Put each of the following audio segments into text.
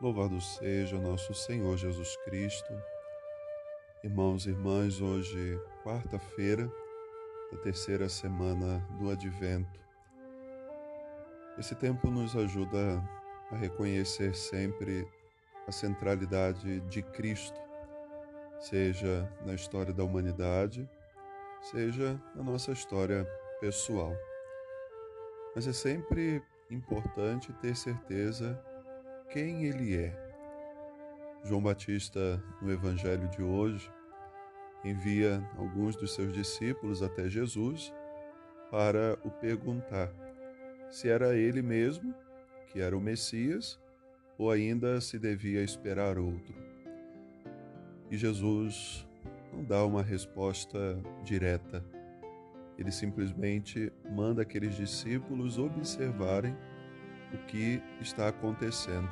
Louvado seja nosso Senhor Jesus Cristo. Irmãos e irmãs, hoje, quarta-feira da terceira semana do Advento. Esse tempo nos ajuda a reconhecer sempre a centralidade de Cristo, seja na história da humanidade, seja na nossa história pessoal. Mas é sempre importante ter certeza quem ele é. João Batista, no evangelho de hoje, envia alguns dos seus discípulos até Jesus para o perguntar se era ele mesmo que era o Messias ou ainda se devia esperar outro. E Jesus não dá uma resposta direta. Ele simplesmente manda aqueles discípulos observarem o que está acontecendo.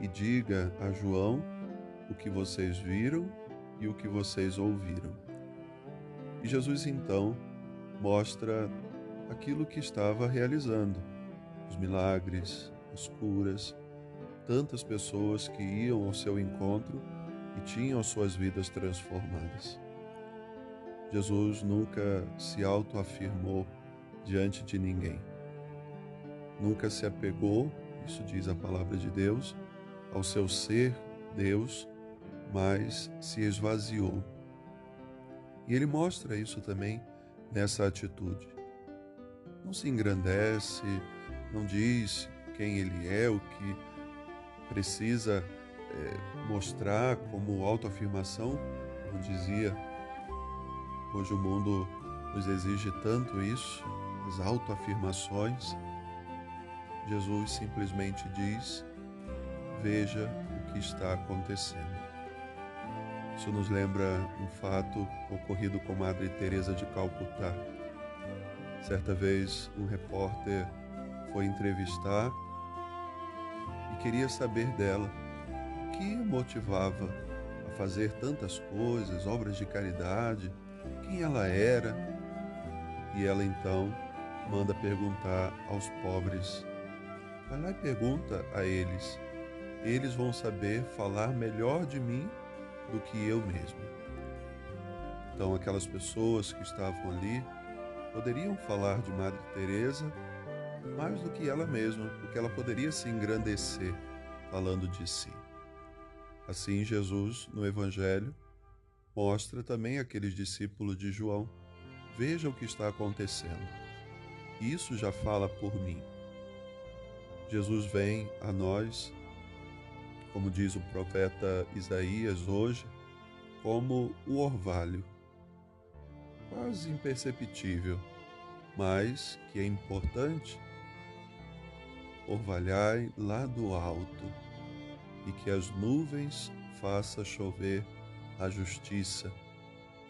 E diga a João o que vocês viram e o que vocês ouviram. E Jesus então mostra aquilo que estava realizando, os milagres, as curas, tantas pessoas que iam ao seu encontro e tinham suas vidas transformadas. Jesus nunca se autoafirmou diante de ninguém nunca se apegou, isso diz a palavra de Deus, ao seu ser Deus, mas se esvaziou. E ele mostra isso também nessa atitude. Não se engrandece, não diz quem ele é, o que precisa é, mostrar como autoafirmação, como dizia. Hoje o mundo nos exige tanto isso, as autoafirmações. Jesus simplesmente diz: Veja o que está acontecendo. Isso nos lembra um fato ocorrido com Madre Teresa de Calcutá. Certa vez, um repórter foi entrevistar e queria saber dela o que a motivava a fazer tantas coisas, obras de caridade, quem ela era. E ela então manda perguntar aos pobres Vai lá e pergunta a eles. Eles vão saber falar melhor de mim do que eu mesmo. Então, aquelas pessoas que estavam ali poderiam falar de Madre Teresa mais do que ela mesma, porque ela poderia se engrandecer falando de si. Assim, Jesus, no Evangelho, mostra também aqueles discípulos de João: veja o que está acontecendo. Isso já fala por mim. Jesus vem a nós, como diz o profeta Isaías hoje, como o orvalho, quase imperceptível, mas que é importante. Orvalhai lá do alto, e que as nuvens faça chover a justiça.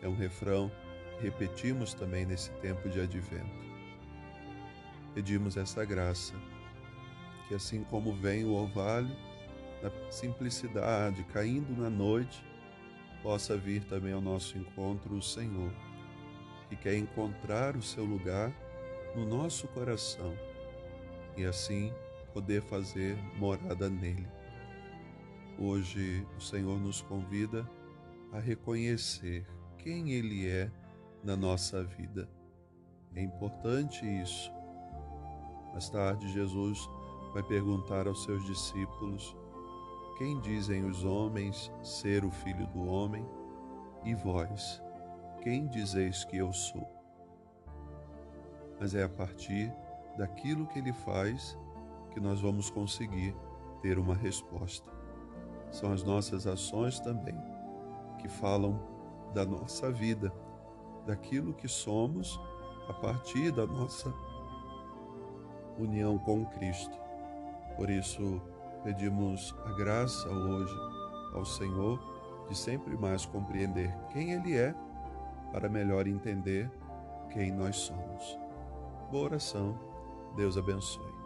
É um refrão que repetimos também nesse tempo de advento. Pedimos essa graça que assim como vem o orvalho, na simplicidade, caindo na noite, possa vir também ao nosso encontro o Senhor, que quer encontrar o seu lugar no nosso coração e assim poder fazer morada nele. Hoje o Senhor nos convida a reconhecer quem Ele é na nossa vida. É importante isso. Mais tarde, Jesus vai perguntar aos seus discípulos: Quem dizem os homens ser o filho do homem? E vós, quem dizeis que eu sou? Mas é a partir daquilo que ele faz que nós vamos conseguir ter uma resposta. São as nossas ações também que falam da nossa vida, daquilo que somos a partir da nossa união com Cristo. Por isso, pedimos a graça hoje ao Senhor de sempre mais compreender quem Ele é, para melhor entender quem nós somos. Boa oração. Deus abençoe.